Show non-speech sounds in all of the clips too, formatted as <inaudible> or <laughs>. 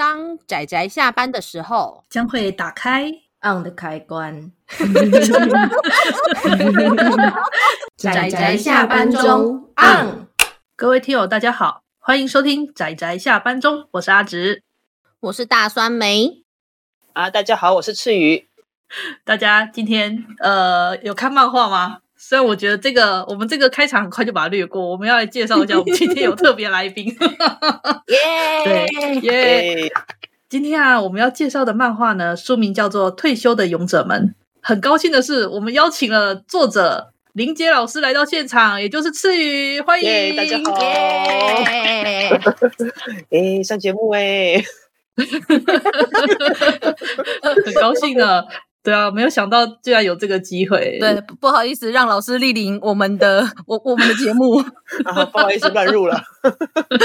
当仔仔下班的时候，将会打开 on 的开关。<laughs> 仔仔下班中 on。各位听友，大家好，欢迎收听仔仔下班中，我是阿直，我是大酸梅。啊，大家好，我是赤鱼。大家今天呃有看漫画吗？虽然我觉得这个我们这个开场很快就把它略过，我们要来介绍一下，我们今天有特别来宾。<laughs> 耶，对，耶！今天啊，我们要介绍的漫画呢，书名叫做《退休的勇者们》。很高兴的是，我们邀请了作者林杰老师来到现场，也就是赤鱼，欢迎大家好。哎，<laughs> 上节目哎，<laughs> 很高兴的。对啊，没有想到居然有这个机会。对，不好意思，让老师莅临我们的 <laughs> 我我们的节目，<laughs> 啊，不好意思乱入了。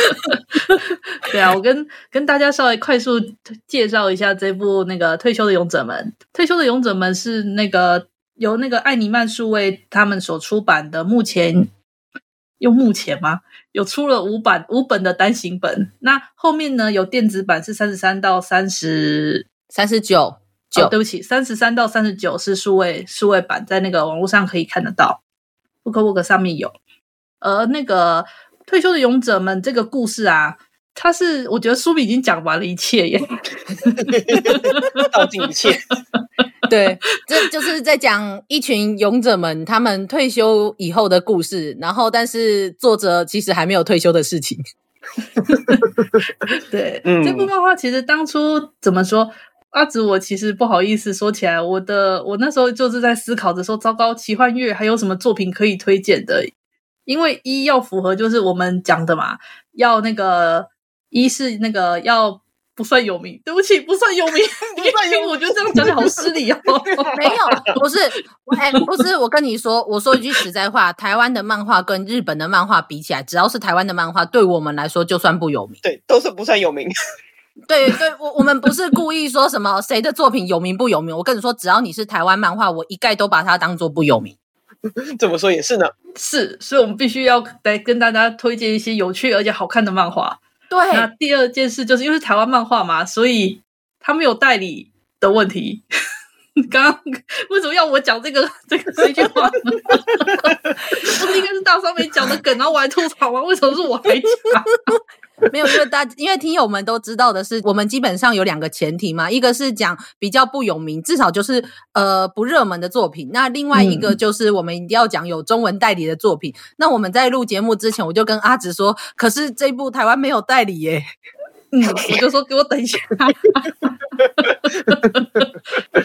<laughs> 对啊，我跟跟大家稍微快速介绍一下这部那个《退休的勇者们》。《退休的勇者们》是那个由那个艾尼曼数位他们所出版的，目前用目前吗？有出了五版五本的单行本。那后面呢，有电子版是三十三到三十三十九。哦，对不起，三十三到三十九是数位数位版，在那个网络上可以看得到，BookBook 上面有。而那个退休的勇者们这个故事啊，它是我觉得书名已经讲完了一切耶，<laughs> 道尽一切。<laughs> 对，这就是在讲一群勇者们他们退休以后的故事。然后，但是作者其实还没有退休的事情。<laughs> 对，嗯，这部漫画其实当初怎么说？阿紫，我其实不好意思说起来，我的我那时候就是在思考着说，糟糕，奇幻月还有什么作品可以推荐的？因为一要符合就是我们讲的嘛，要那个一是那个要不算有名，对不起，不算有名，<laughs> 不算有名，我觉得这样讲起好失礼哦。<laughs> 没有，不是，哎，不是，我跟你说，我说一句实在话，台湾的漫画跟日本的漫画比起来，只要是台湾的漫画，对我们来说就算不有名，对，都是不算有名。对对，我我们不是故意说什么谁的作品有名不有名。我跟你说，只要你是台湾漫画，我一概都把它当做不有名。<laughs> 怎么说也是呢？是，所以我们必须要来跟大家推荐一些有趣而且好看的漫画。对，那第二件事就是因为是台湾漫画嘛，所以他们有代理的问题。<laughs> 刚刚为什么要我讲这个这个这句话？<laughs> 不是应该是大酸梅讲的梗，然后我还吐槽吗？为什么是我来讲？<laughs> 没有，因为大因为听友们都知道的是，我们基本上有两个前提嘛，一个是讲比较不有名，至少就是呃不热门的作品。那另外一个就是我们一定要讲有中文代理的作品。嗯、那我们在录节目之前，我就跟阿直说，可是这部台湾没有代理耶。嗯，<laughs> 我就说给我等一下，<laughs>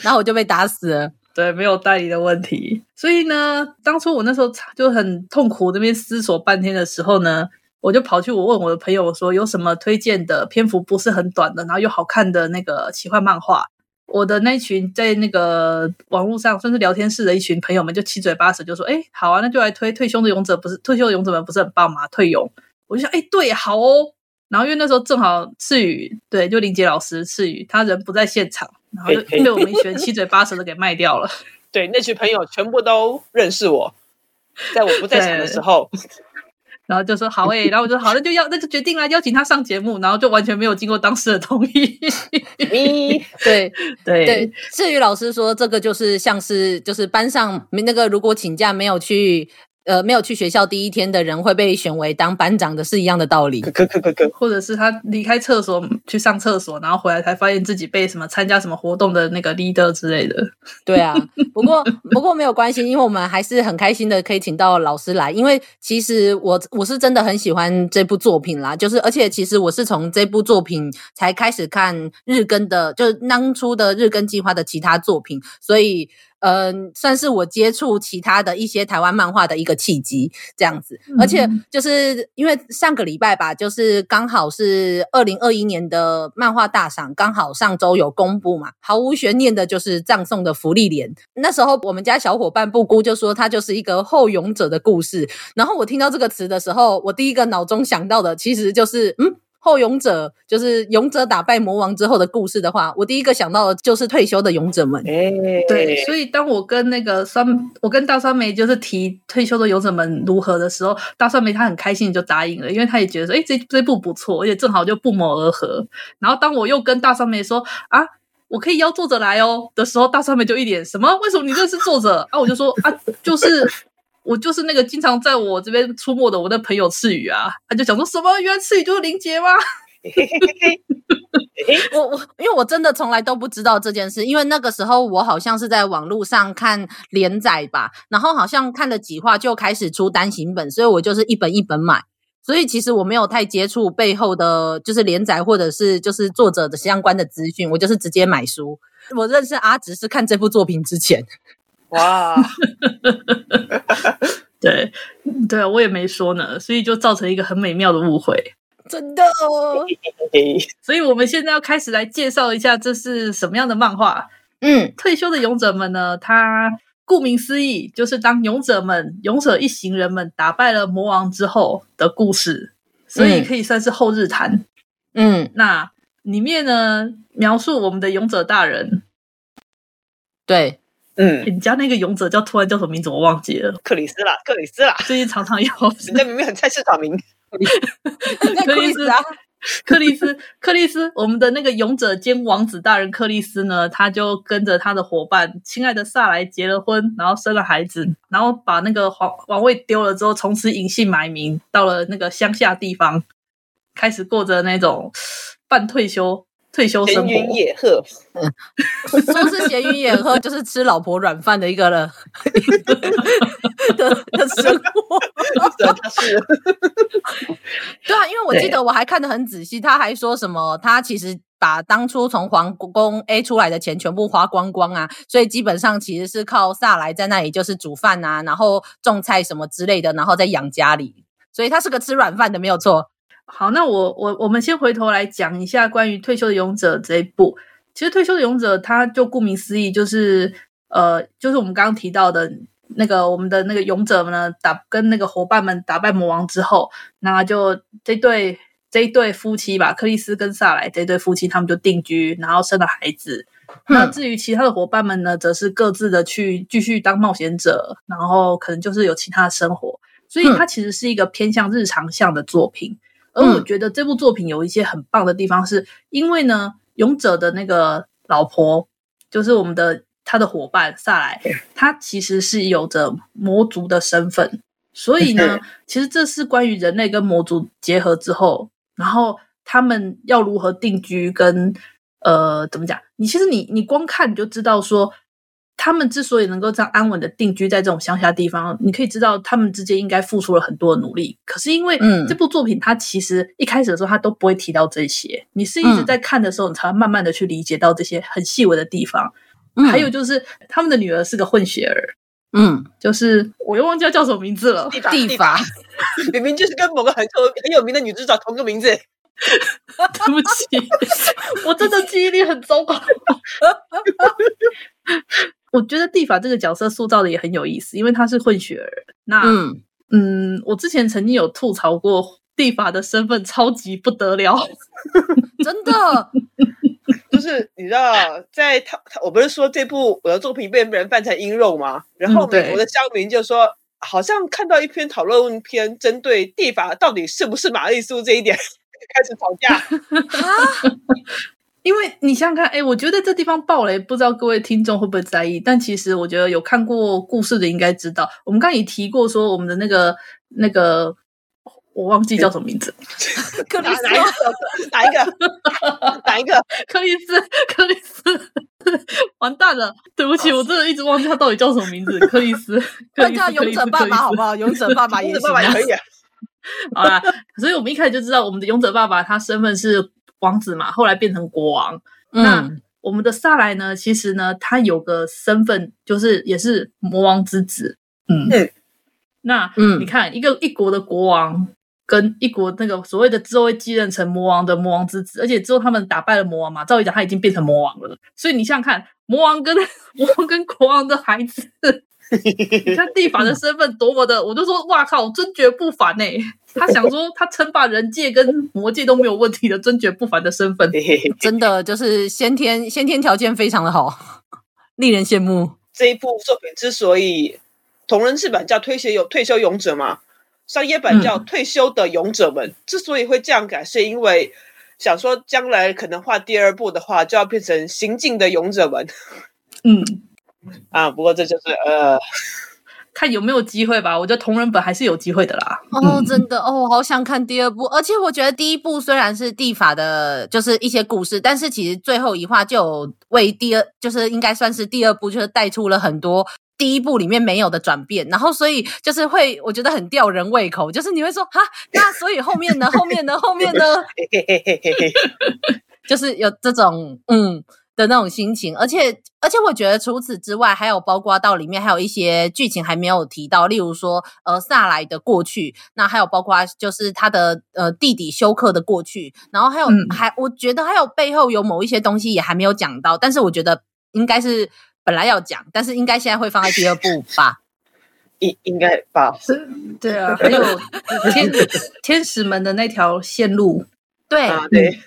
然后我就被打死了。对，没有代理的问题。所以呢，当初我那时候就很痛苦，那边思索半天的时候呢。我就跑去我问我的朋友说，有什么推荐的篇幅不是很短的，然后又好看的那个奇幻漫画。我的那群在那个网络上算是聊天室的一群朋友们就七嘴八舌就说：“哎，好啊，那就来推退休的勇者，不是退休的勇者们不是很棒吗？退勇。”我就想：“哎，对，好哦。”然后因为那时候正好赤鱼对，就林杰老师赤鱼他人不在现场，然后就被我们一群七嘴八舌的给卖掉了。<laughs> 对，那群朋友全部都认识我，在我不在场的时候。然后就说好诶、欸，然后我就说好，那就要那就决定了，邀请他上节目，然后就完全没有经过当事的同意。<laughs> 对 <laughs> 对对，赤鱼老师说这个就是像是就是班上那个如果请假没有去。呃，没有去学校第一天的人会被选为当班长的是一样的道理。可可可可，或者是他离开厕所去上厕所，然后回来才发现自己被什么参加什么活动的那个 leader 之类的。对啊，<laughs> 不过不过没有关系，因为我们还是很开心的可以请到老师来，因为其实我我是真的很喜欢这部作品啦，就是而且其实我是从这部作品才开始看日更的，就是当初的日更计划的其他作品，所以。嗯、呃，算是我接触其他的一些台湾漫画的一个契机，这样子。而且就是因为上个礼拜吧，就是刚好是二零二一年的漫画大赏，刚好上周有公布嘛，毫无悬念的就是葬送的福利莲。那时候我们家小伙伴布姑就说，它就是一个后勇者的故事。然后我听到这个词的时候，我第一个脑中想到的其实就是，嗯，后勇者就是勇者打败魔王之后的故事的话，我第一个想到的就是退休的勇者们。哎，对，所以当我跟那个酸，我跟大酸梅就是提退休的勇者们如何的时候，大酸梅他很开心就答应了，因为他也觉得说，哎，这这部不错，而且正好就不谋而合。然后当我又跟大酸梅说啊，我可以邀作者来哦的时候，大酸梅就一脸什么？为什么你认识作者啊？我就说啊，就是。我就是那个经常在我这边出没的我的朋友赤羽啊，他就想说什么？原来赤羽就是林杰吗？<laughs> 我我因为我真的从来都不知道这件事，因为那个时候我好像是在网络上看连载吧，然后好像看了几话就开始出单行本，所以我就是一本一本买，所以其实我没有太接触背后的就是连载或者是就是作者的相关的资讯，我就是直接买书。我认识阿直是看这部作品之前。哇，<laughs> 对对啊，我也没说呢，所以就造成一个很美妙的误会，真的哦。所以我们现在要开始来介绍一下这是什么样的漫画。嗯，退休的勇者们呢，他顾名思义就是当勇者们、勇者一行人们打败了魔王之后的故事，所以可以算是后日谈。嗯，那里面呢，描述我们的勇者大人，对。嗯，你家那个勇者叫突然叫什么名字？我忘记了。克里斯啦，克里斯啦，最近常常有，人家明明很菜市场名。克里斯啊，<laughs> 克里斯，克里斯，我们的那个勇者兼王子大人克里斯呢，他就跟着他的伙伴亲爱的萨莱结了婚，然后生了孩子，然后把那个皇王位丢了之后，从此隐姓埋名，到了那个乡下地方，开始过着那种半退休。退休生活，闲云野鹤，嗯，<laughs> 说是闲云野鹤，就是吃老婆软饭的一个人的 <laughs> 的生活。<laughs> 是，对啊，因为我记得我还看得很仔细，他还说什么，他其实把当初从皇宫 A 出来的钱全部花光光啊，所以基本上其实是靠萨莱在那里就是煮饭啊，然后种菜什么之类的，然后再养家里，所以他是个吃软饭的，没有错。好，那我我我们先回头来讲一下关于退休的勇者这一部。其实退休的勇者，他就顾名思义，就是呃，就是我们刚刚提到的那个我们的那个勇者们呢，打跟那个伙伴们打败魔王之后，那就这对这一对夫妻吧，克里斯跟萨莱这对夫妻，他们就定居，然后生了孩子。嗯、那至于其他的伙伴们呢，则是各自的去继续当冒险者，然后可能就是有其他的生活。所以它其实是一个偏向日常向的作品。而我觉得这部作品有一些很棒的地方，是因为呢，勇者的那个老婆就是我们的他的伙伴萨莱，他其实是有着魔族的身份，所以呢，其实这是关于人类跟魔族结合之后，然后他们要如何定居跟呃怎么讲？你其实你你光看你就知道说。他们之所以能够这样安稳的定居在这种乡下地方，你可以知道他们之间应该付出了很多的努力。可是因为这部作品，它其实一开始的时候它都不会提到这些，你是一直在看的时候，你才会慢慢的去理解到这些很细微的地方。嗯、还有就是他们的女儿是个混血儿，嗯，就是我又忘记叫什么名字了，蒂蒂法，<laughs> 明明就是跟某个很很有名的女主角同个名字。<laughs> 对不起，我真的记忆力很糟糕。我觉得蒂法这个角色塑造的也很有意思，因为他是混血儿。那嗯，嗯，我之前曾经有吐槽过蒂法的身份超级不得了，<laughs> 真的，<laughs> 就是你知道，在他他我不是说这部我的作品被人翻成英肉吗？然后美国的乡民就说，嗯、好像看到一篇讨论篇针对地法到底是不是玛丽苏这一点 <laughs> 开始吵架啊。因为你想想看，哎，我觉得这地方暴雷，不知道各位听众会不会在意。但其实我觉得有看过故事的应该知道，我们刚刚也提过说，我们的那个那个，我忘记叫什么名字，克里斯，哪一个？哪一个？克里斯，克里斯，完蛋了！对不起，我真的一直忘记他到底叫什么名字。克里斯，那叫勇者爸爸好不好？勇者爸爸勇者，爸爸也可以。好啦，所以我们一开始就知道，我们的勇者爸爸他身份是。王子嘛，后来变成国王。嗯、那我们的萨莱呢？其实呢，他有个身份，就是也是魔王之子。嗯，嗯那嗯，你看一个一国的国王跟一国那个所谓的之后会继任成魔王的魔王之子，而且之后他们打败了魔王嘛，照理讲他已经变成魔王了。所以你想想看，魔王跟 <laughs> 魔王跟国王的孩子，<laughs> 你看蒂法的身份多么的，我就说哇靠，真绝不凡呢、欸！<laughs> 他想说他称霸人界跟魔界都没有问题的尊爵不凡的身份，真的就是先天先天条件非常的好，<laughs> 令人羡慕。这一部作品之所以同人志版叫退休有退休勇者嘛，商业版叫退休的勇者们，嗯、之所以会这样改，是因为想说将来可能画第二部的话，就要变成行进的勇者们。嗯，啊，不过这就是呃。看有没有机会吧，我觉得同人本还是有机会的啦。哦，真的哦，我好想看第二部。而且我觉得第一部虽然是地法的，就是一些故事，但是其实最后一话就有为第二，就是应该算是第二部，就是带出了很多第一部里面没有的转变。然后所以就是会，我觉得很吊人胃口，就是你会说哈，那所以后面呢？后面呢？后面呢？就是有这种嗯。的那种心情，而且而且，我觉得除此之外，还有包括到里面还有一些剧情还没有提到，例如说，呃，萨莱的过去，那还有包括就是他的呃弟弟休克的过去，然后还有、嗯、还，我觉得还有背后有某一些东西也还没有讲到，但是我觉得应该是本来要讲，但是应该现在会放在第二部吧，<laughs> 应应该吧，对啊，还有 <laughs> 天天使们的那条线路，对、啊、对。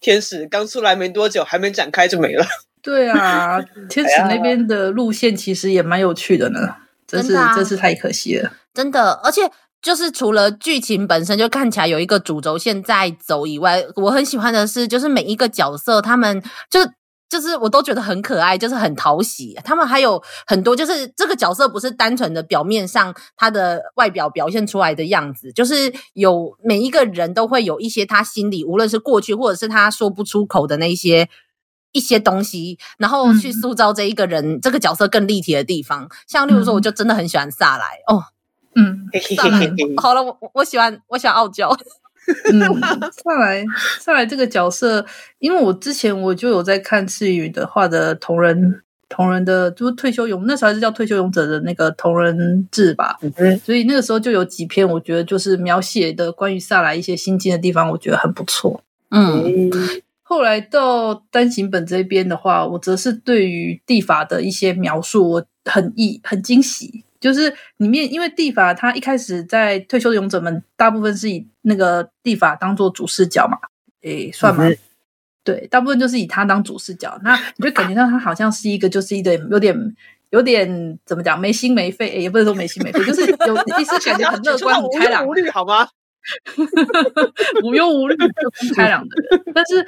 天使刚出来没多久，还没展开就没了。对啊，<laughs> 天使那边的路线其实也蛮有趣的呢，真是真是太可惜了。真的，而且就是除了剧情本身就看起来有一个主轴线在走以外，我很喜欢的是，就是每一个角色他们就。就是我都觉得很可爱，就是很讨喜。他们还有很多，就是这个角色不是单纯的表面上他的外表表现出来的样子，就是有每一个人都会有一些他心里，无论是过去或者是他说不出口的那些一些东西，然后去塑造这一个人、嗯、这个角色更立体的地方。像例如说，我就真的很喜欢萨莱哦，嗯，萨莱，好了，我我喜欢我喜欢傲娇。嗯，<laughs> 萨来萨来这个角色，因为我之前我就有在看赤羽的画的同人同人的，就是退休勇，那时候还是叫退休勇者的那个同人志吧。嗯，所以那个时候就有几篇，我觉得就是描写的关于萨莱一些心境的地方，我觉得很不错。嗯，后来到单行本这边的话，我则是对于地法的一些描述，我很意很惊喜。就是里面，因为地法他一开始在退休的勇者们，大部分是以那个地法当做主视角嘛，诶，算吗？对，大部分就是以他当主视角。那你就感觉到他好像是一个，就是一个有点有点怎么讲，没心没肺，诶，也不是说没心没肺，<laughs> 就是有一丝，感觉很乐观、很开朗、无虑，好吗？<laughs> 无忧无虑、很开朗的人。但是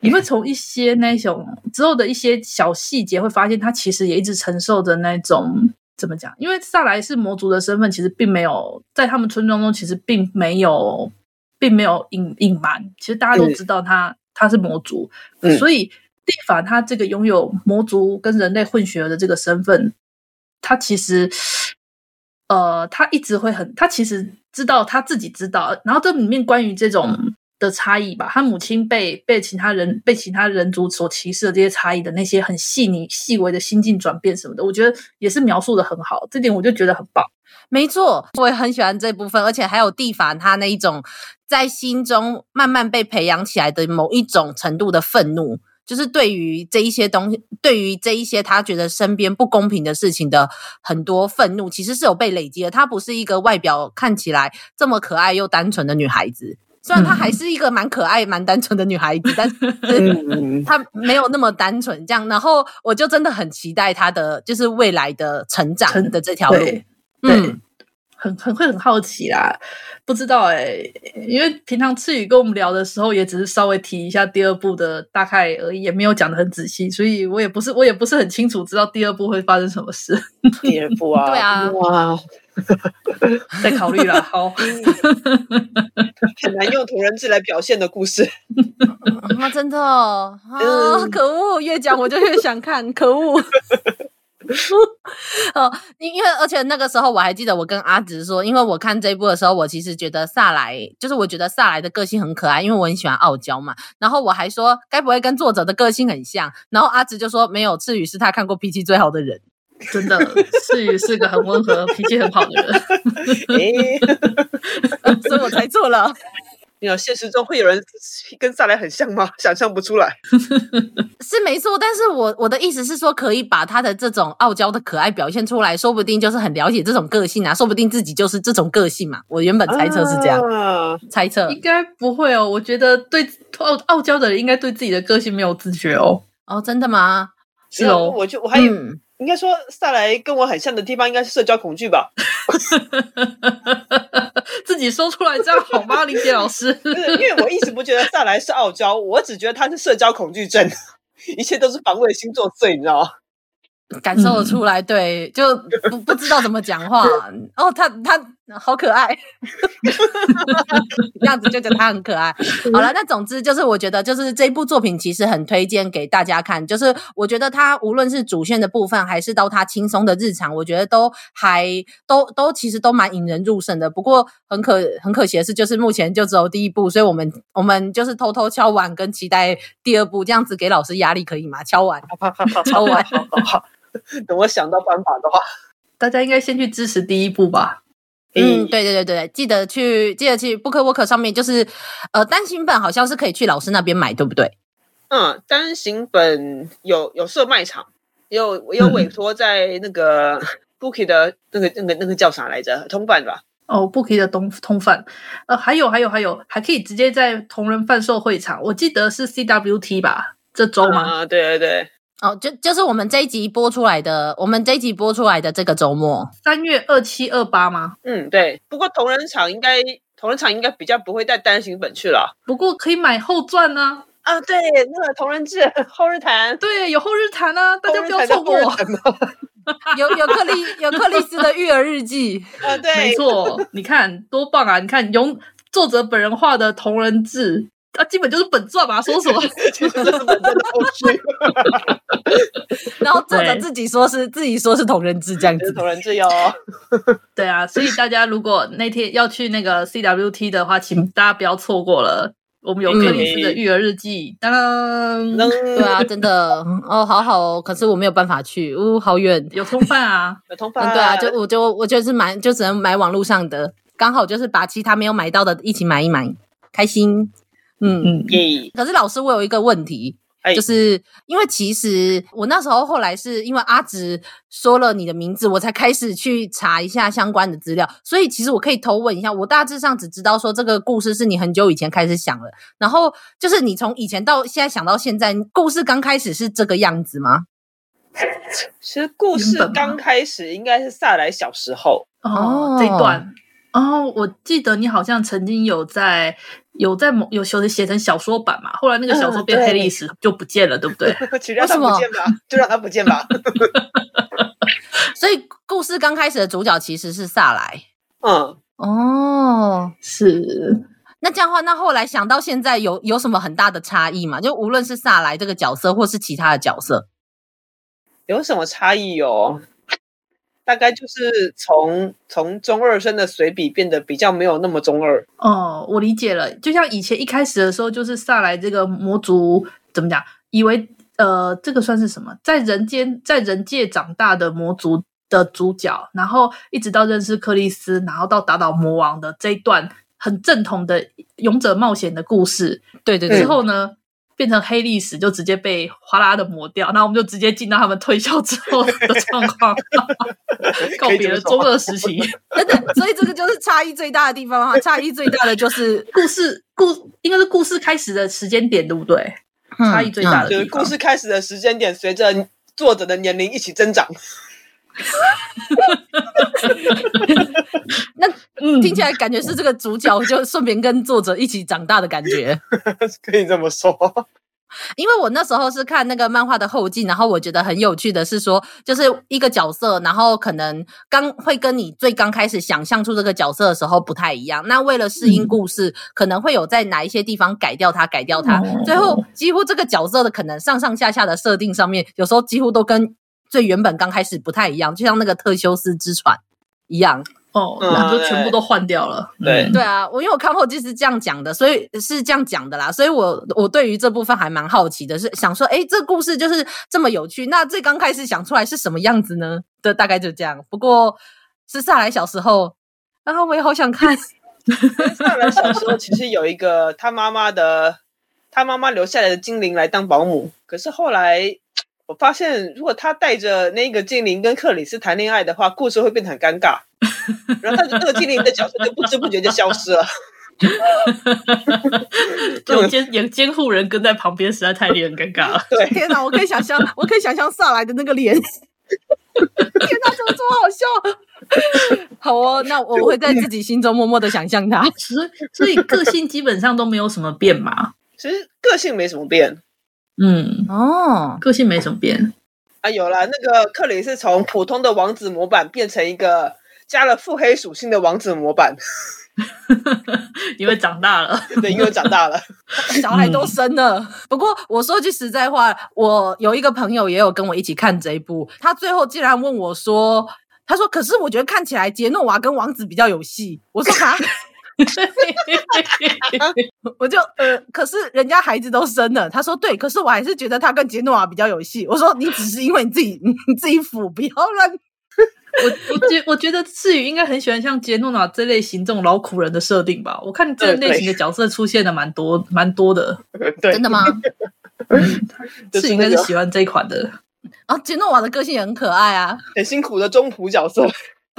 你会从一些那种之后的一些小细节，会发现他其实也一直承受着那种。怎么讲？因为萨莱是魔族的身份，其实并没有在他们村庄中，其实并没有，并没有隐隐瞒。其实大家都知道他、嗯、他是魔族，嗯、所以蒂法他这个拥有魔族跟人类混血儿的这个身份，他其实，呃，他一直会很，他其实知道他自己知道。然后这里面关于这种。的差异吧，他母亲被被其他人被其他人族所歧视的这些差异的那些很细腻细微的心境转变什么的，我觉得也是描述的很好，这点我就觉得很棒。没错，我也很喜欢这部分，而且还有蒂凡他那一种在心中慢慢被培养起来的某一种程度的愤怒，就是对于这一些东西，对于这一些他觉得身边不公平的事情的很多愤怒，其实是有被累积的。她不是一个外表看起来这么可爱又单纯的女孩子。虽然她还是一个蛮可爱、蛮单纯的女孩子，但是她没有那么单纯。这样，然后我就真的很期待她的就是未来的成长的这条路。对，嗯，很很会很好奇啦。不知道哎、欸，因为平常赤羽跟我们聊的时候，也只是稍微提一下第二部的大概而已，也没有讲的很仔细，所以我也不是我也不是很清楚知道第二部会发生什么事。第二部啊，对啊，哇。<laughs> 再考虑了，好，<laughs> 很难用同人志来表现的故事。啊，真的哦，啊，可恶！越讲我就越想看，可恶。<laughs> 哦，因为而且那个时候我还记得，我跟阿直说，因为我看这一部的时候，我其实觉得萨莱，就是我觉得萨莱的个性很可爱，因为我很喜欢傲娇嘛。然后我还说，该不会跟作者的个性很像？然后阿直就说，没有，赤羽是他看过脾气最好的人。真的，赤羽是个很温和、脾气很好的人，<laughs> <laughs> 所以我猜错了。你有现实中会有人跟萨莱很像吗？想象不出来，<laughs> 是没错。但是我我的意思是说，可以把他的这种傲娇的可爱表现出来，说不定就是很了解这种个性啊，说不定自己就是这种个性嘛。我原本猜测是这样，啊、猜测应该不会哦。我觉得对傲傲娇的人，应该对自己的个性没有自觉哦。哦，真的吗？是哦，我就我还有。嗯应该说，萨莱跟我很像的地方，应该是社交恐惧吧。<laughs> 自己说出来这样好吗，<laughs> 林杰老师？因为我一直不觉得萨莱是傲娇，我只觉得他是社交恐惧症，一切都是防卫心作祟，你知道吗？感受得出来，对，就不 <laughs> 不知道怎么讲话。哦，他他好可爱，<laughs> 这样子就觉得他很可爱。好了，那总之就是，我觉得就是这部作品其实很推荐给大家看。就是我觉得他无论是主线的部分，还是到他轻松的日常，我觉得都还都都其实都蛮引人入胜的。不过很可很可惜的是，就是目前就只有第一部，所以我们我们就是偷偷敲完跟期待第二部，这样子给老师压力可以吗？敲完，<laughs> 敲完，好。<laughs> 等我想到办法的话，大家应该先去支持第一部吧。嗯，对对对对，记得去记得去 BookWalker 上面，就是呃单行本好像是可以去老师那边买，对不对？嗯，单行本有有设卖场，有有委托在那个 <laughs> Bookie 的那个那个那个叫啥来着？通贩吧？哦，Bookie 的通通贩。呃，还有还有还有，还可以直接在同人贩售会场，我记得是 CWT 吧？这周吗？啊，对对对。哦，就就是我们这一集播出来的，我们这一集播出来的这个周末，三月二七二八吗？嗯，对。不过同人场应该同人场应该比较不会带单行本去了。不过可以买后传呢。啊，对，那个同人志后日谈，对，有后日谈啊，大家不要错过。<laughs> 有有克里有克里斯的育儿日记 <laughs> 啊，对，没错，你看多棒啊！你看用作者本人画的同人志。啊，基本就是本传嘛，说什么？<laughs> <laughs> 然后作者自己说是自己说是同人志这样子，同人志哟。<laughs> 对啊，所以大家如果那天要去那个 CWT 的话，请大家不要错过了。我们有克里斯的育儿日记，当当。对啊，真的哦，好好哦。可是我没有办法去，呜，好远。有通贩啊，有通贩。对啊，就我就我就是买，就只能买网络上的，刚好就是把其他没有买到的一起买一买，开心。嗯嗯，可是老师，我有一个问题，哎、就是因为其实我那时候后来是因为阿直说了你的名字，我才开始去查一下相关的资料，所以其实我可以偷问一下，我大致上只知道说这个故事是你很久以前开始想了，然后就是你从以前到现在想到现在，故事刚开始是这个样子吗？其实故事刚开始应该是萨莱小时候哦，这一段哦，我记得你好像曾经有在。有在某有写写成小说版嘛？后来那个小说变黑历史就不见了，嗯、对，对不对？就让他不见吧，就让他不见吧。<laughs> 所以故事刚开始的主角其实是萨莱。嗯，哦，是。那这样的话，那后来想到现在有有什么很大的差异吗？就无论是萨莱这个角色，或是其他的角色，有什么差异哦？大概就是从从中二生的随笔变得比较没有那么中二哦，我理解了。就像以前一开始的时候，就是萨莱这个魔族怎么讲？以为呃，这个算是什么？在人间在人界长大的魔族的主角，然后一直到认识克里斯，然后到打倒魔王的这一段很正统的勇者冒险的故事。对对对，之后呢？变成黑历史，就直接被哗啦的抹掉，那我们就直接进到他们退休之后的 <laughs> 状况，告别了中二时期。等等，所以这个就是差异最大的地方哈，差异最大的就是 <laughs> 故事故应该是故事开始的时间点，对不对？嗯、差异最大的、嗯、就是故事开始的时间点，随着作者的年龄一起增长。<laughs> 听起来感觉是这个主角就顺便跟作者一起长大的感觉，<laughs> 可以这么说。因为我那时候是看那个漫画的后记，然后我觉得很有趣的是说，就是一个角色，然后可能刚会跟你最刚开始想象出这个角色的时候不太一样。那为了适应故事，嗯、可能会有在哪一些地方改掉它，改掉它，嗯、最后几乎这个角色的可能上上下下的设定上面，有时候几乎都跟。最原本刚开始不太一样，就像那个特修斯之船一样哦，然后就全部都换掉了。对、嗯、对啊，我因为我看后记是这样讲的，所以是这样讲的啦。所以我我对于这部分还蛮好奇的，是想说，哎，这故事就是这么有趣。那最刚开始想出来是什么样子呢？的，大概就这样。不过是萨莱小时候，然后我也好想看。萨兰小时候其实有一个他妈妈的，他妈妈留下来的精灵来当保姆。可是后来我发现，如果他带着那个精灵跟克里斯谈恋爱的话，故事会变得很尴尬。然后他的这个精灵的角色就不知不觉就消失了。有监有监护人跟在旁边，实在太令人尴尬了。<laughs> 对，<laughs> 天哪，我可以想象，我可以想象萨莱的那个脸。<laughs> 天哪，怎么这么好笑？好哦，那我会在自己心中默默的想象他。所以，所以个性基本上都没有什么变嘛。其实个性没什么变。嗯，哦，个性没怎么变啊。有啦，那个克里是从普通的王子模板变成一个加了腹黑属性的王子模板。因为长大了，对，因为长大了，小孩都生了。不过我说句实在话，我有一个朋友也有跟我一起看这一部，他最后竟然问我说：“他说，可是我觉得看起来杰诺瓦跟王子比较有戏。”我说：“哈。”我就呃，可是人家孩子都生了。他说：“对，可是我还是觉得他跟杰诺瓦比较有戏。”我说：“你只是因为你自己 <laughs> 你自己腐，不要乱。”我我觉我觉得志宇应该很喜欢像杰诺瓦这类型这种劳苦人的设定吧？我看这类型的角色出现的蛮多蛮多的，<laughs> 真的吗？<laughs> 志宇应该是喜欢这一款的啊。杰诺瓦的个性也很可爱啊，很辛苦的中仆角色。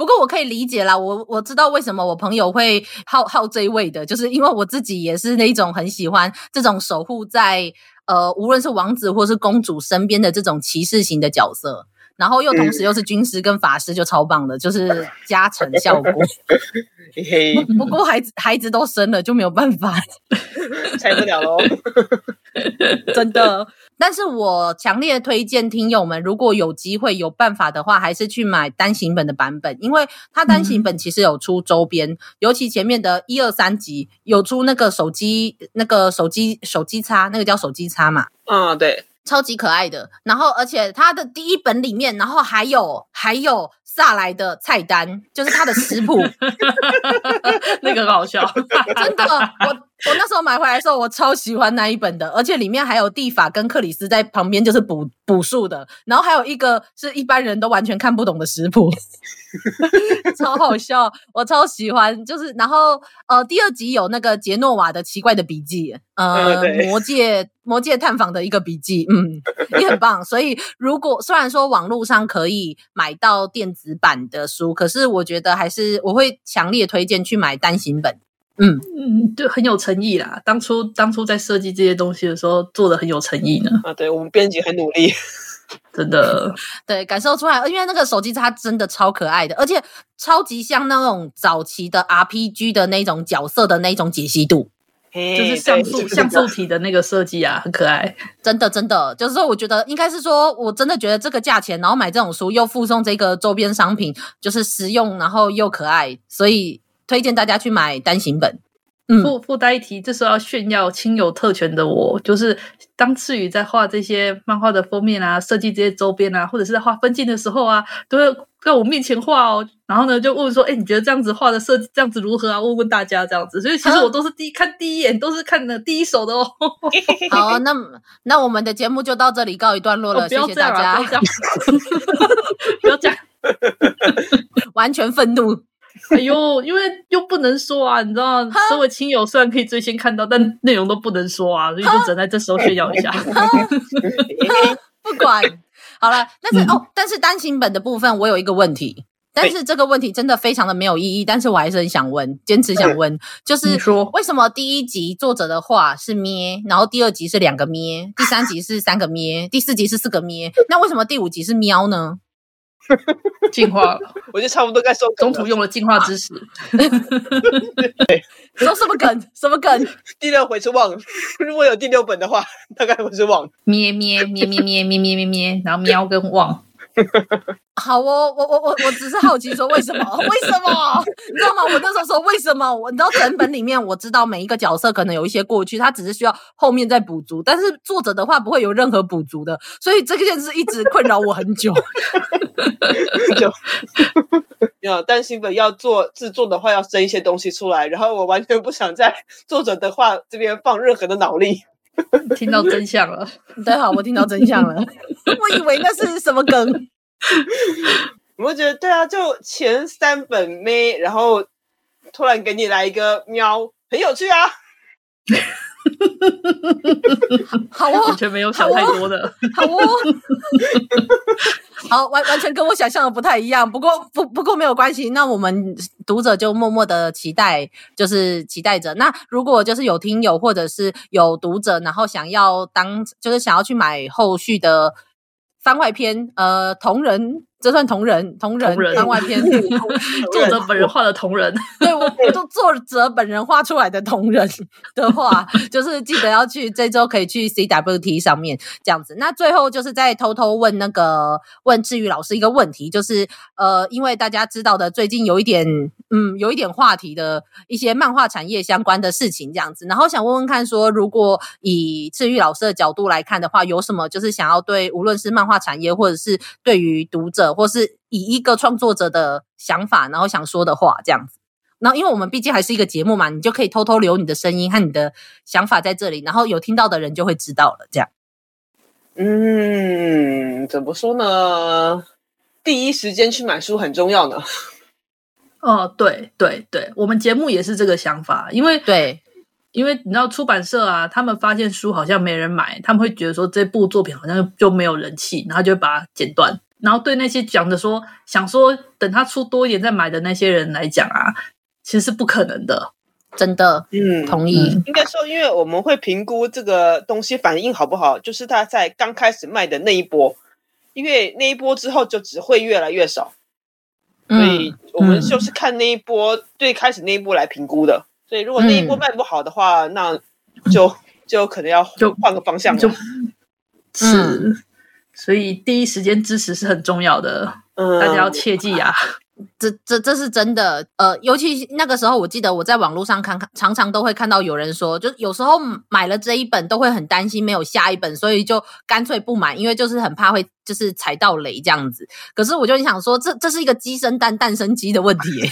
不过我可以理解啦，我我知道为什么我朋友会好好这一位的，就是因为我自己也是那种很喜欢这种守护在呃，无论是王子或是公主身边的这种骑士型的角色。然后又同时又是军师跟法师，就超棒的，就是加成效果。<laughs> 不过孩子孩子都生了，就没有办法，拆不了喽。<laughs> 真的，但是我强烈推荐听友们，如果有机会有办法的话，还是去买单行本的版本，因为它单行本其实有出周边，嗯、尤其前面的一二三集有出那个手机那个手机手机插，那个叫手机插嘛。嗯，对。超级可爱的，然后而且它的第一本里面，然后还有还有萨莱的菜单，就是他的食谱，<laughs> 那个很好笑，<laughs> 真的，我我那时候买回来的时候，我超喜欢那一本的，而且里面还有蒂法跟克里斯在旁边就是补补数的，然后还有一个是一般人都完全看不懂的食谱，<laughs> 超好笑，我超喜欢，就是然后呃第二集有那个杰诺瓦的奇怪的笔记，呃魔界。魔界探访的一个笔记，嗯，也很棒。所以，如果虽然说网络上可以买到电子版的书，可是我觉得还是我会强烈推荐去买单行本。嗯嗯，对很有诚意啦。当初当初在设计这些东西的时候，做的很有诚意呢。啊，对，我们编辑很努力，<laughs> 真的，对，感受出来。因为那个手机它真的超可爱的，而且超级像那种早期的 RPG 的那种角色的那种解析度。就是像素像素体的那个设计啊，很可爱，<laughs> 真的真的，就是说，我觉得应该是说，我真的觉得这个价钱，然后买这种书又附送这个周边商品，就是实用，然后又可爱，所以推荐大家去买单行本。嗯，附附带一提，这时候要炫耀亲友特权的我，就是当赤羽在画这些漫画的封面啊，设计这些周边啊，或者是在画分镜的时候啊，都会在我面前画哦。然后呢，就问说：“哎，你觉得这样子画的设计这样子如何啊？”问问大家这样子。所以其实我都是第一看第一眼都是看的第一手的哦。<laughs> 好，那那我们的节目就到这里告一段落了，哦、谢谢大家。<laughs> 不要这样，不要这样完全愤怒。<laughs> 哎呦，因为又不能说啊，你知道，身为亲友虽然可以最先看到，但内容都不能说啊，所以就只能在这时候炫耀一下。<laughs> 不管。好了，但是、嗯、哦，但是单行本的部分，我有一个问题，但是这个问题真的非常的没有意义，但是我还是很想问，坚持想问，就是说。为什么第一集作者的话是咩，然后第二集是两个咩，第三集是三个咩，第四集是四个咩，那为什么第五集是喵呢？<laughs> 进化了，我就差不多该说中途用了进化知识。对，<laughs> 说什么梗？什么梗？第六回是忘，如果有第六本的话，大概会是忘。咩咩咩咩咩咩咩咩咩，然后喵跟忘。<laughs> 好哦，我我我我只是好奇说为什么？为什么？你知道吗？我那时候说为什么？我你知道整本里面我知道每一个角色可能有一些过去，他只是需要后面再补足，但是作者的话不会有任何补足的，所以这件事一直困扰我很久。<laughs> 很久。要单行本要做制作的话，要生一些东西出来，然后我完全不想在作者的话这边放任何的脑力。<laughs> 听到真相了，对，好，我听到真相了。<laughs> 我以为那是什么梗？我觉得对啊，就前三本咩，然后突然给你来一个喵，很有趣啊。<laughs> <laughs> 好哦，完全没有想太多的，<laughs> 好哦，<laughs> 好，完完全跟我想象的不太一样。不过不不过没有关系，那我们读者就默默的期待，就是期待着。那如果就是有听友或者是有读者，然后想要当就是想要去买后续的番外篇，呃，同人。这算同人，同人番外篇，<laughs> 作者本人画的同人，对，我 <laughs> 我都作者本人画出来的同人 <laughs> 的话，就是记得要去这周可以去 CWT 上面这样子。那最后就是再偷偷问那个问治愈老师一个问题，就是呃，因为大家知道的，最近有一点嗯，有一点话题的一些漫画产业相关的事情这样子，然后想问问看说，如果以治愈老师的角度来看的话，有什么就是想要对无论是漫画产业或者是对于读者。或是以一个创作者的想法，然后想说的话这样子。然后，因为我们毕竟还是一个节目嘛，你就可以偷偷留你的声音和你的想法在这里，然后有听到的人就会知道了。这样，嗯，怎么说呢？第一时间去买书很重要呢。哦，对对对，我们节目也是这个想法，因为对，因为你知道出版社啊，他们发现书好像没人买，他们会觉得说这部作品好像就没有人气，然后就会把它剪断。然后对那些讲的说想说等他出多一点再买的那些人来讲啊，其实是不可能的，真的。嗯，同意。应该说，因为我们会评估这个东西反应好不好，就是他在刚开始卖的那一波，因为那一波之后就只会越来越少，所以我们就是看那一波最开始那一波来评估的。所以如果那一波卖不好的话，那就就可能要就换个方向了。是。所以第一时间支持是很重要的，嗯，大家要切记啊！这这这是真的，呃，尤其那个时候，我记得我在网络上看看，常常都会看到有人说，就有时候买了这一本都会很担心没有下一本，所以就干脆不买，因为就是很怕会就是踩到雷这样子。可是我就想说，这这是一个鸡生蛋，蛋生鸡的问题耶，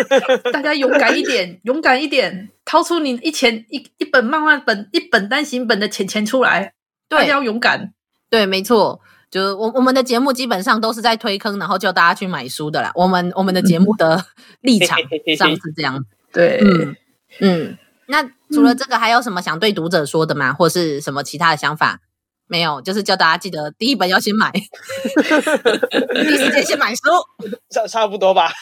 <laughs> 大家勇敢一点，勇敢一点，掏出你一钱一一本漫画本一本单行本的钱钱出来，对，大家要勇敢。对，没错，就是我我们的节目基本上都是在推坑，然后叫大家去买书的啦。我们我们的节目的 <laughs> 立场上是这样。<laughs> 对，嗯嗯。那除了这个，还有什么想对读者说的吗？或是什么其他的想法？没有，就是叫大家记得第一本要先买，<laughs> 第一时间先买书，差差不多吧。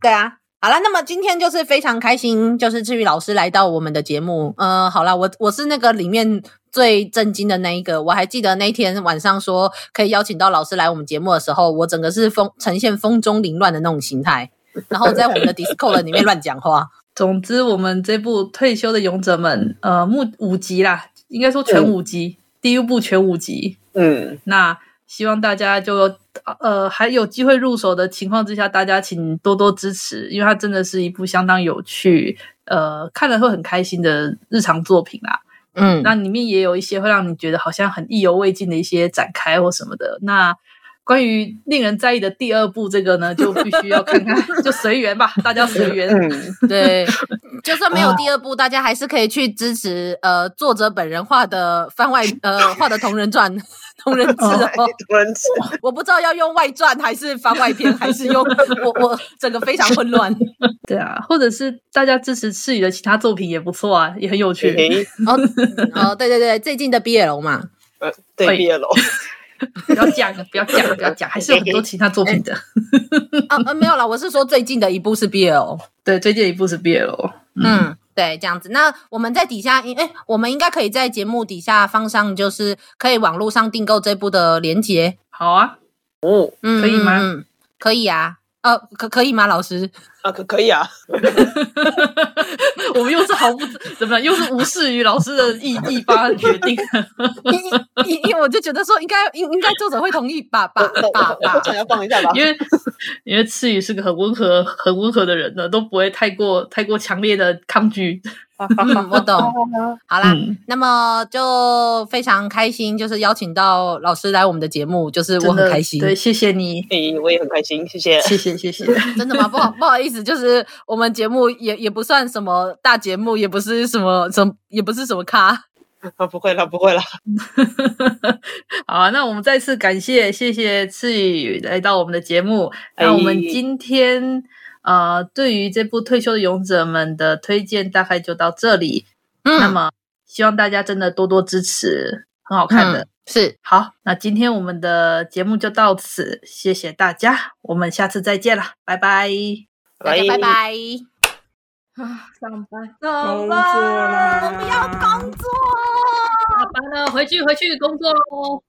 对啊。好了，那么今天就是非常开心，就是志宇老师来到我们的节目。呃，好了，我我是那个里面最震惊的那一个。我还记得那天晚上说可以邀请到老师来我们节目的时候，我整个是风呈现风中凌乱的那种形态，然后在我们的 Discord 里面乱讲话。<laughs> 总之，我们这部退休的勇者们，呃，目五集啦，应该说全五集，嗯、第一部全五集。嗯，那。希望大家就呃还有机会入手的情况之下，大家请多多支持，因为它真的是一部相当有趣，呃，看了会很开心的日常作品啦。嗯，那里面也有一些会让你觉得好像很意犹未尽的一些展开或什么的。那关于令人在意的第二部，这个呢，<laughs> 就必须要看看，<laughs> 就随缘吧，大家随缘。对，<laughs> 就算没有第二部，大家还是可以去支持呃作者本人画的番外呃画的同人传。同人志哦，同人志，我不知道要用外传还是番外篇，还是用我我整个非常混乱。对啊，或者是大家支持赤羽的其他作品也不错啊，也很有趣。哦哦，对对对，最近的 BL 嘛，呃，对 BL，<laughs> 不要讲，不要讲，不要讲，还是有很多其他作品的。啊呃，没有啦，我是说最近的一部是 BL，对，最近的一部是 BL，嗯。对，这样子。那我们在底下，哎，我们应该可以在节目底下放上，就是可以网络上订购这部的链接。好啊，哦，嗯，可以吗？嗯，可以啊。呃，可可以吗，老师？啊，可可以啊。<laughs> 我们又是毫不怎么样，又是无视于老师的意意发决定。<laughs> 因因因为我就觉得说应该应应该作者会同意吧吧吧吧。我想要放一下吧。因为因为赤羽是个很温和很温和的人呢，都不会太过太过强烈的抗拒。嗯，我懂。<laughs> 好啦，嗯、那么就非常开心，就是邀请到老师来我们的节目，就是我很开心。对，谢谢你。哎，我也很开心，谢谢，<laughs> 谢谢，谢谢。真的吗？不好，<laughs> 不好意思，就是我们节目也也不算什么大节目，也不是什么什么，也不是什么咖。啊，不会了，不会了。好啊，那我们再次感谢，谢谢赤羽来到我们的节目。那我们今天。呃，对于这部《退休的勇者们》的推荐，大概就到这里。嗯，那么希望大家真的多多支持，很好看的。嗯、是好，那今天我们的节目就到此，谢谢大家，我们下次再见了，拜拜，大家拜拜。啊，上班，上班，我不要工作，下班了，回去回去工作喽。